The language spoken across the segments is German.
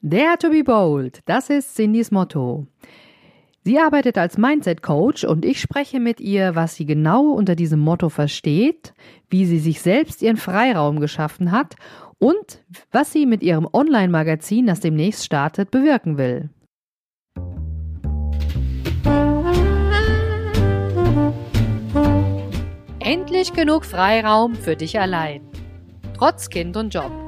Dare to be bold, das ist Cindys Motto. Sie arbeitet als Mindset Coach und ich spreche mit ihr, was sie genau unter diesem Motto versteht, wie sie sich selbst ihren Freiraum geschaffen hat und was sie mit ihrem Online-Magazin, das demnächst startet, bewirken will. Endlich genug Freiraum für dich allein. Trotz Kind und Job.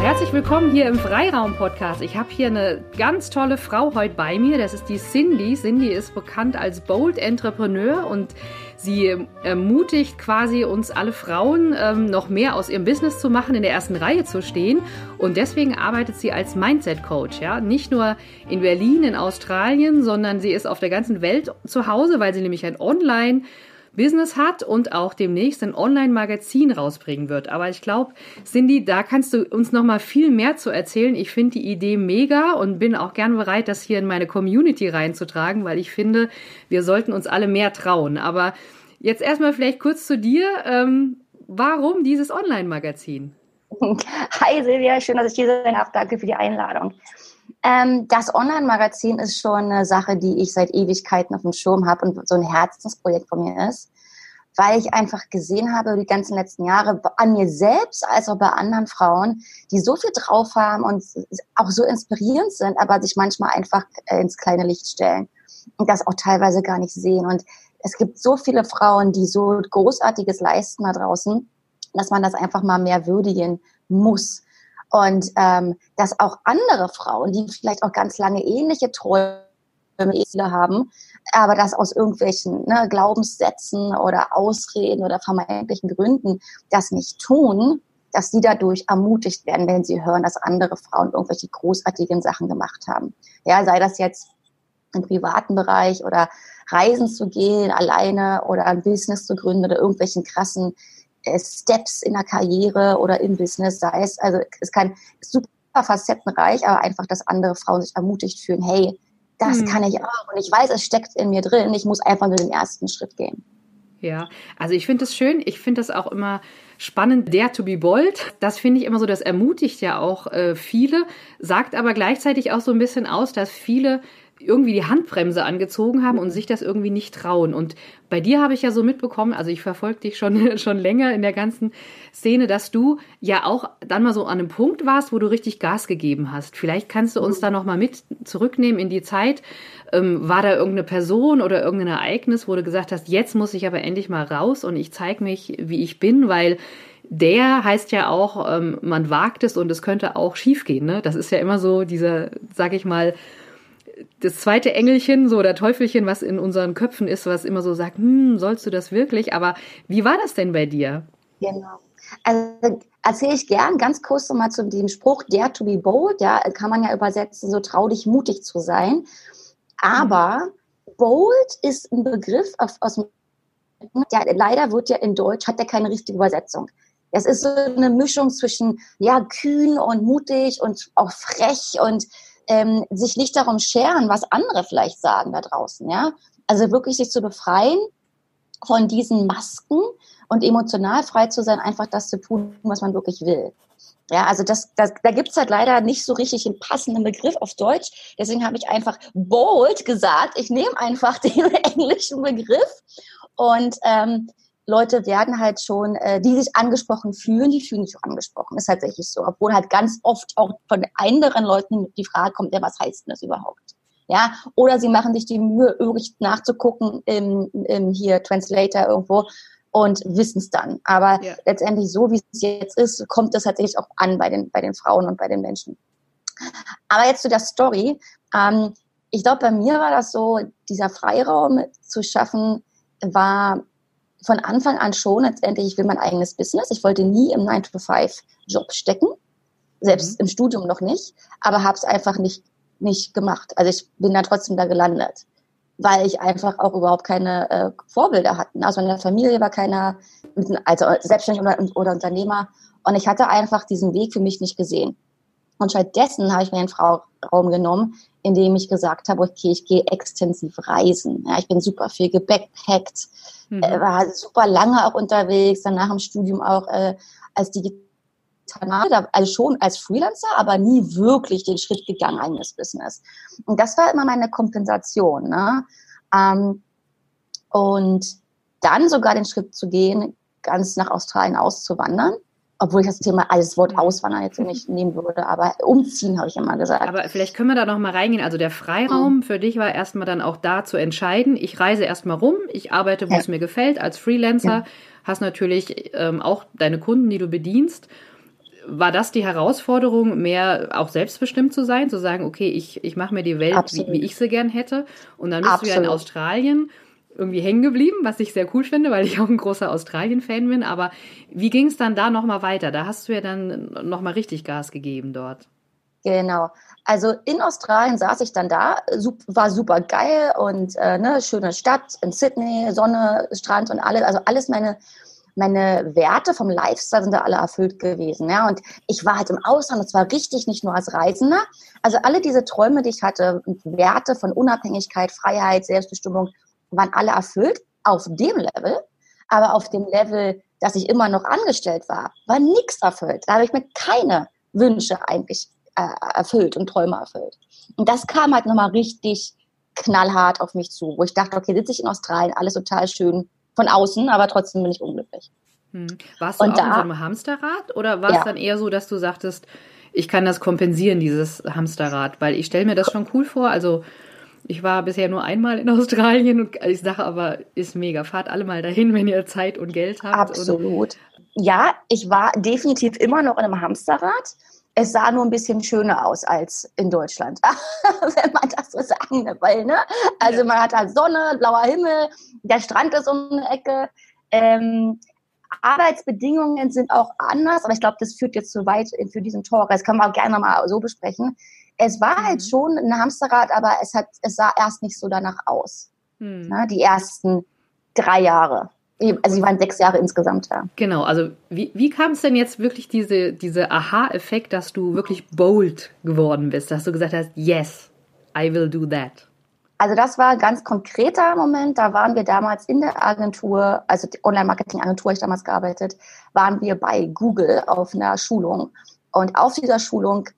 Herzlich willkommen hier im Freiraum-Podcast. Ich habe hier eine ganz tolle Frau heute bei mir. Das ist die Cindy. Cindy ist bekannt als Bold Entrepreneur und sie ermutigt quasi uns alle Frauen, ähm, noch mehr aus ihrem Business zu machen, in der ersten Reihe zu stehen. Und deswegen arbeitet sie als Mindset-Coach. Ja? Nicht nur in Berlin, in Australien, sondern sie ist auf der ganzen Welt zu Hause, weil sie nämlich ein Online- Business hat und auch demnächst ein Online-Magazin rausbringen wird. Aber ich glaube, Cindy, da kannst du uns noch mal viel mehr zu erzählen. Ich finde die Idee mega und bin auch gern bereit, das hier in meine Community reinzutragen, weil ich finde, wir sollten uns alle mehr trauen. Aber jetzt erstmal vielleicht kurz zu dir. Ähm, warum dieses Online-Magazin? Hi Silvia, schön, dass ich hier sein darf. Danke für die Einladung. Ähm, das Online-Magazin ist schon eine Sache, die ich seit Ewigkeiten auf dem Schirm habe und so ein Herzensprojekt von mir ist, weil ich einfach gesehen habe die ganzen letzten Jahre an mir selbst als auch bei anderen Frauen, die so viel drauf haben und auch so inspirierend sind, aber sich manchmal einfach äh, ins kleine Licht stellen und das auch teilweise gar nicht sehen. Und es gibt so viele Frauen, die so Großartiges leisten da draußen, dass man das einfach mal mehr würdigen muss. Und ähm, dass auch andere Frauen, die vielleicht auch ganz lange ähnliche Träume haben, aber das aus irgendwelchen ne, Glaubenssätzen oder Ausreden oder vermeintlichen Gründen das nicht tun, dass sie dadurch ermutigt werden, wenn sie hören, dass andere Frauen irgendwelche großartigen Sachen gemacht haben. Ja, sei das jetzt im privaten Bereich oder reisen zu gehen alleine oder ein Business zu gründen oder irgendwelchen krassen Steps in der Karriere oder im Business, sei es, also es kann super facettenreich, aber einfach, dass andere Frauen sich ermutigt fühlen, hey, das hm. kann ich auch und ich weiß, es steckt in mir drin, ich muss einfach nur den ersten Schritt gehen. Ja, also ich finde es schön, ich finde das auch immer spannend, der to be bold. Das finde ich immer so, das ermutigt ja auch äh, viele, sagt aber gleichzeitig auch so ein bisschen aus, dass viele irgendwie die Handbremse angezogen haben und sich das irgendwie nicht trauen. Und bei dir habe ich ja so mitbekommen, also ich verfolge dich schon, schon länger in der ganzen Szene, dass du ja auch dann mal so an einem Punkt warst, wo du richtig Gas gegeben hast. Vielleicht kannst du uns da nochmal mit zurücknehmen in die Zeit. Ähm, war da irgendeine Person oder irgendein Ereignis, wo du gesagt hast, jetzt muss ich aber endlich mal raus und ich zeige mich, wie ich bin, weil der heißt ja auch, ähm, man wagt es und es könnte auch schiefgehen. Ne? Das ist ja immer so dieser, sag ich mal, das zweite Engelchen, so oder Teufelchen, was in unseren Köpfen ist, was immer so sagt, hm, sollst du das wirklich? Aber wie war das denn bei dir? Genau. Also erzähle ich gern ganz kurz nochmal zu dem Spruch, dare to be bold, ja, kann man ja übersetzen, so trau dich mutig zu sein. Aber bold ist ein Begriff aus, aus dem, ja, leider wird ja in Deutsch, hat der keine richtige Übersetzung. Es ist so eine Mischung zwischen, ja, kühn und mutig und auch frech und ähm, sich nicht darum scheren, was andere vielleicht sagen da draußen, ja. Also wirklich sich zu befreien von diesen Masken und emotional frei zu sein, einfach das zu tun, was man wirklich will. Ja, also das, das, da gibt's halt leider nicht so richtig einen passenden Begriff auf Deutsch. Deswegen habe ich einfach bold gesagt. Ich nehme einfach den englischen Begriff und ähm, Leute werden halt schon, äh, die sich angesprochen fühlen, die fühlen sich auch angesprochen. Ist tatsächlich so. Obwohl halt ganz oft auch von anderen Leuten die Frage kommt, ja, was heißt denn das überhaupt? Ja, oder sie machen sich die Mühe, wirklich nachzugucken im, im hier Translator irgendwo und wissen es dann. Aber ja. letztendlich so, wie es jetzt ist, kommt es tatsächlich auch an bei den, bei den Frauen und bei den Menschen. Aber jetzt zu der Story. Ähm, ich glaube, bei mir war das so, dieser Freiraum zu schaffen, war von Anfang an schon letztendlich, ich will mein eigenes Business. Ich wollte nie im 9-to-5-Job stecken, selbst mhm. im Studium noch nicht, aber habe es einfach nicht, nicht gemacht. Also ich bin dann trotzdem da gelandet. weil ich einfach auch überhaupt keine äh, Vorbilder hatte. Also in der Familie war keiner, also selbstständig oder, oder Unternehmer. Und ich hatte einfach diesen Weg für mich nicht gesehen. Und stattdessen habe ich mir einen Raum genommen, in dem ich gesagt habe, okay, ich gehe extensiv reisen. Ja, ich bin super viel gebackhackt, mhm. war super lange auch unterwegs, dann nach dem Studium auch äh, als Digital also schon als Freelancer, aber nie wirklich den Schritt gegangen, eigenes Business. Und das war immer meine Kompensation. Ne? Ähm, und dann sogar den Schritt zu gehen, ganz nach Australien auszuwandern obwohl ich das Thema, alles Wort mhm. Auswandern jetzt nicht nehmen würde, aber umziehen habe ich immer gesagt. Aber vielleicht können wir da noch mal reingehen. Also der Freiraum mhm. für dich war erstmal dann auch da zu entscheiden, ich reise erstmal rum, ich arbeite, wo ja. es mir gefällt, als Freelancer, ja. hast natürlich ähm, auch deine Kunden, die du bedienst. War das die Herausforderung, mehr auch selbstbestimmt zu sein, zu sagen, okay, ich, ich mache mir die Welt, wie, wie, ich sie gern hätte. Und dann bist Absolut. du ja in Australien irgendwie hängen geblieben, was ich sehr cool finde, weil ich auch ein großer Australien-Fan bin. Aber wie ging es dann da nochmal weiter? Da hast du ja dann nochmal richtig Gas gegeben dort. Genau. Also in Australien saß ich dann da, war super geil und äh, ne, schöne Stadt in Sydney, Sonne, Strand und alles. Also alles meine, meine Werte vom Lifestyle sind da alle erfüllt gewesen. Ja? Und ich war halt im Ausland, und zwar richtig, nicht nur als Reisender. Also alle diese Träume, die ich hatte, Werte von Unabhängigkeit, Freiheit, Selbstbestimmung, waren alle erfüllt auf dem Level, aber auf dem Level, dass ich immer noch angestellt war, war nichts erfüllt. Da habe ich mir keine Wünsche eigentlich äh, erfüllt und Träume erfüllt. Und das kam halt nochmal richtig knallhart auf mich zu, wo ich dachte, okay, sitze ich in Australien, alles total schön von außen, aber trotzdem bin ich unglücklich. Hm. Warst du und auch da, in so einem Hamsterrad oder war es ja. dann eher so, dass du sagtest, ich kann das kompensieren, dieses Hamsterrad? Weil ich stelle mir das schon cool vor. Also ich war bisher nur einmal in Australien und ich sage aber, ist mega. Fahrt alle mal dahin, wenn ihr Zeit und Geld habt. Absolut. Ja, ich war definitiv immer noch in einem Hamsterrad. Es sah nur ein bisschen schöner aus als in Deutschland, wenn man das so sagen will. Ne? Also man hat halt Sonne, blauer Himmel, der Strand ist um eine Ecke. Ähm, Arbeitsbedingungen sind auch anders, aber ich glaube, das führt jetzt zu weit für diesen Talk. Das können wir auch gerne mal so besprechen. Es war halt mhm. halt schon ein Hamsterrad, aber es, hat, es sah erst nicht so danach aus. Mhm. Na, die ersten drei Jahre. Also sie waren sechs Jahre insgesamt da. Genau, also wie, wie kam es denn jetzt wirklich diese, diese Aha-Effekt, dass du wirklich bold geworden bist, dass du gesagt hast, yes, I will do that? Also das war ein ganz konkreter Moment. Da waren wir damals in der Agentur, also die Online-Marketing-Agentur, ich damals gearbeitet, waren wir bei Google auf einer Schulung. Und auf dieser Schulung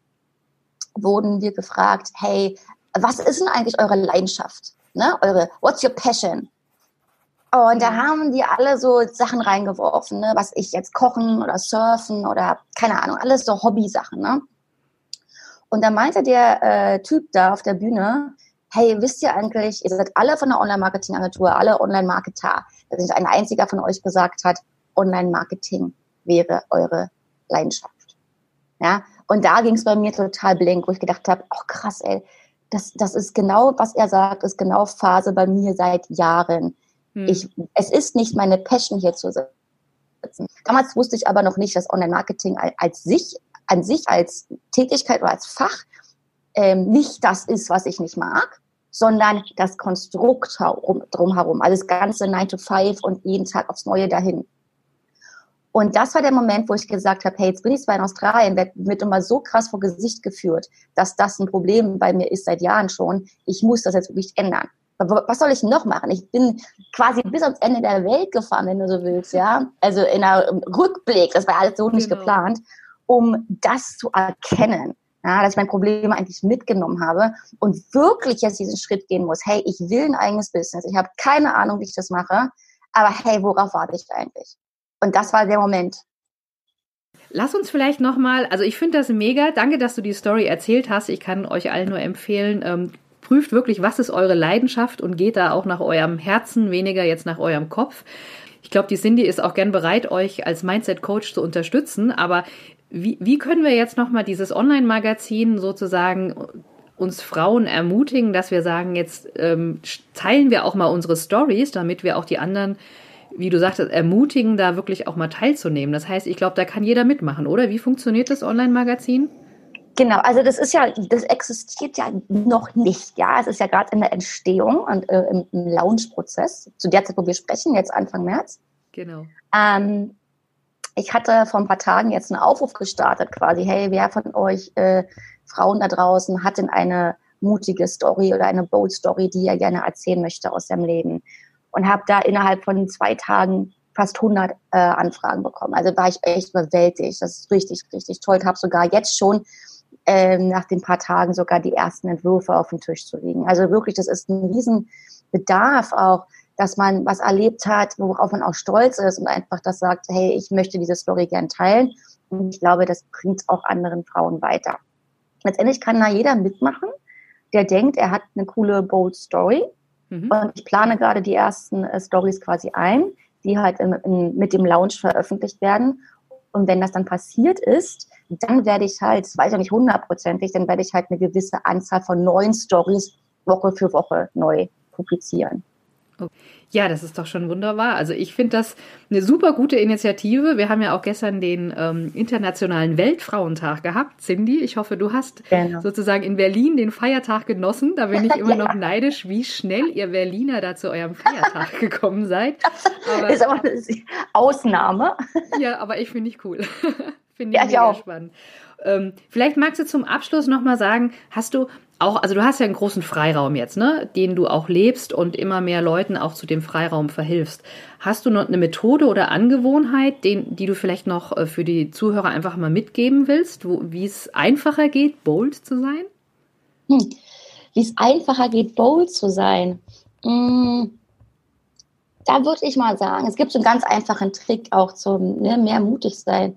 wurden wir gefragt, hey, was ist denn eigentlich eure Leidenschaft? Ne? Eure, what's your passion? Und da haben die alle so Sachen reingeworfen, ne? was ich jetzt kochen oder surfen oder keine Ahnung, alles so Hobby-Sachen. Ne? Und da meinte der äh, Typ da auf der Bühne, hey, wisst ihr eigentlich, ihr seid alle von der Online-Marketing-Agentur, alle Online-Marketer, dass nicht ein einziger von euch gesagt hat, Online-Marketing wäre eure Leidenschaft. Ja, und da ging es bei mir total blank, wo ich gedacht habe, ach krass, ey, das, das ist genau, was er sagt, ist genau Phase bei mir seit Jahren. Hm. Ich, es ist nicht meine Passion hier zu sitzen. Damals wusste ich aber noch nicht, dass Online-Marketing als sich, an sich als Tätigkeit oder als Fach ähm, nicht das ist, was ich nicht mag, sondern das Konstrukt drumherum. Also das ganze 9 to 5 und jeden Tag aufs Neue dahin. Und das war der Moment, wo ich gesagt habe, hey, jetzt bin ich zwar in Australien, werde mit immer so krass vor Gesicht geführt, dass das ein Problem bei mir ist seit Jahren schon. Ich muss das jetzt wirklich ändern. Was soll ich noch machen? Ich bin quasi bis ans Ende der Welt gefahren, wenn du so willst, ja. Also in einem Rückblick, das war alles so nicht genau. geplant, um das zu erkennen. Ja, dass ich mein Problem eigentlich mitgenommen habe und wirklich jetzt diesen Schritt gehen muss. Hey, ich will ein eigenes Business. Ich habe keine Ahnung, wie ich das mache. Aber hey, worauf warte ich eigentlich? Und das war der Moment. Lass uns vielleicht nochmal, also ich finde das mega. Danke, dass du die Story erzählt hast. Ich kann euch allen nur empfehlen, ähm, prüft wirklich, was ist eure Leidenschaft und geht da auch nach eurem Herzen, weniger jetzt nach eurem Kopf. Ich glaube, die Cindy ist auch gern bereit, euch als Mindset-Coach zu unterstützen. Aber wie, wie können wir jetzt nochmal dieses Online-Magazin sozusagen uns Frauen ermutigen, dass wir sagen, jetzt ähm, teilen wir auch mal unsere Stories, damit wir auch die anderen wie du sagtest, ermutigen, da wirklich auch mal teilzunehmen. Das heißt, ich glaube, da kann jeder mitmachen, oder? Wie funktioniert das Online-Magazin? Genau, also das ist ja, das existiert ja noch nicht, ja. Es ist ja gerade in der Entstehung und äh, im, im Launch-Prozess, zu der Zeit, wo wir sprechen, jetzt Anfang März. Genau. Ähm, ich hatte vor ein paar Tagen jetzt einen Aufruf gestartet, quasi, hey, wer von euch äh, Frauen da draußen hat denn eine mutige Story oder eine bold Story, die er gerne erzählen möchte aus seinem Leben? Und habe da innerhalb von zwei Tagen fast 100 äh, Anfragen bekommen. Also war ich echt überwältigt. Das ist richtig, richtig toll. Ich habe sogar jetzt schon ähm, nach den paar Tagen sogar die ersten Entwürfe auf dem Tisch zu liegen. Also wirklich, das ist ein Riesenbedarf auch, dass man was erlebt hat, worauf man auch stolz ist und einfach das sagt, hey, ich möchte diese Story gern teilen. Und ich glaube, das bringt auch anderen Frauen weiter. Letztendlich kann da jeder mitmachen, der denkt, er hat eine coole, bold Story. Mhm. Und ich plane gerade die ersten äh, Stories quasi ein, die halt in, in, mit dem Launch veröffentlicht werden. Und wenn das dann passiert ist, dann werde ich halt, das weiß ich nicht hundertprozentig, dann werde ich halt eine gewisse Anzahl von neuen Stories Woche für Woche neu publizieren. Ja, das ist doch schon wunderbar. Also ich finde das eine super gute Initiative. Wir haben ja auch gestern den ähm, Internationalen Weltfrauentag gehabt. Cindy, ich hoffe, du hast genau. sozusagen in Berlin den Feiertag genossen. Da bin ich immer ja. noch neidisch, wie schnell ihr Berliner da zu eurem Feiertag gekommen seid. Aber, ist aber eine Ausnahme. Ja, aber ich finde ich cool. finde ich ja, mega spannend. Ähm, vielleicht magst du zum Abschluss nochmal sagen, hast du auch, also du hast ja einen großen Freiraum jetzt, ne, den du auch lebst und immer mehr Leuten auch zu dem Freiraum verhilfst. Hast du noch eine Methode oder Angewohnheit, den, die du vielleicht noch äh, für die Zuhörer einfach mal mitgeben willst, wie es einfacher geht, bold zu sein? Hm. Wie es einfacher geht, bold zu sein. Hm. Da würde ich mal sagen, es gibt so einen ganz einfachen Trick auch zum ne, mehr mutig sein.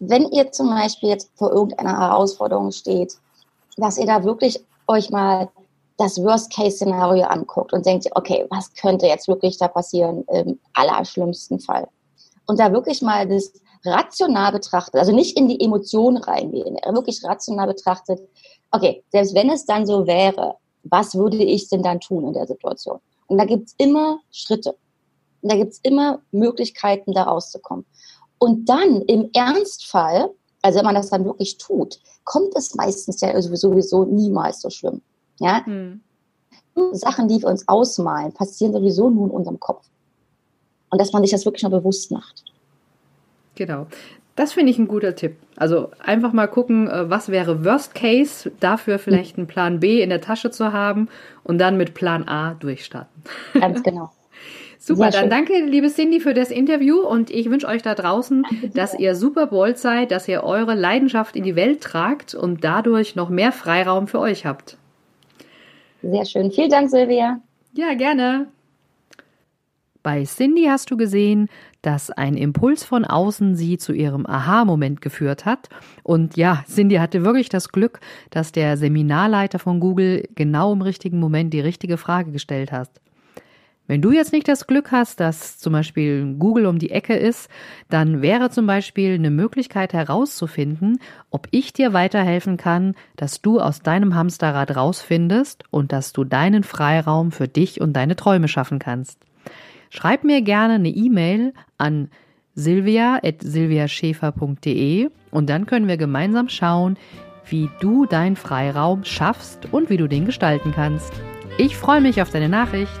Wenn ihr zum Beispiel jetzt vor irgendeiner Herausforderung steht, dass ihr da wirklich euch mal das Worst-Case-Szenario anguckt und denkt, okay, was könnte jetzt wirklich da passieren im allerschlimmsten Fall? Und da wirklich mal das rational betrachtet, also nicht in die Emotionen reingehen, wirklich rational betrachtet, okay, selbst wenn es dann so wäre, was würde ich denn dann tun in der Situation? Und da gibt's immer Schritte. Und da gibt's immer Möglichkeiten, da rauszukommen. Und dann im Ernstfall, also wenn man das dann wirklich tut, kommt es meistens ja sowieso niemals so schlimm. Ja? Hm. Sachen, die wir uns ausmalen, passieren sowieso nur in unserem Kopf. Und dass man sich das wirklich mal bewusst macht. Genau. Das finde ich ein guter Tipp. Also einfach mal gucken, äh, was wäre Worst Case, dafür vielleicht einen Plan B in der Tasche zu haben und dann mit Plan A durchstarten. Ganz genau. Super, dann danke, liebe Cindy, für das Interview und ich wünsche euch da draußen, dass ihr super bold seid, dass ihr eure Leidenschaft in die Welt tragt und dadurch noch mehr Freiraum für euch habt. Sehr schön. Vielen Dank, Silvia. Ja, gerne. Bei Cindy hast du gesehen, dass ein Impuls von außen sie zu ihrem Aha-Moment geführt hat. Und ja, Cindy hatte wirklich das Glück, dass der Seminarleiter von Google genau im richtigen Moment die richtige Frage gestellt hat. Wenn du jetzt nicht das Glück hast, dass zum Beispiel Google um die Ecke ist, dann wäre zum Beispiel eine Möglichkeit herauszufinden, ob ich dir weiterhelfen kann, dass du aus deinem Hamsterrad rausfindest und dass du deinen Freiraum für dich und deine Träume schaffen kannst. Schreib mir gerne eine E-Mail an silvia.silviaschäfer.de und dann können wir gemeinsam schauen, wie du deinen Freiraum schaffst und wie du den gestalten kannst. Ich freue mich auf deine Nachricht.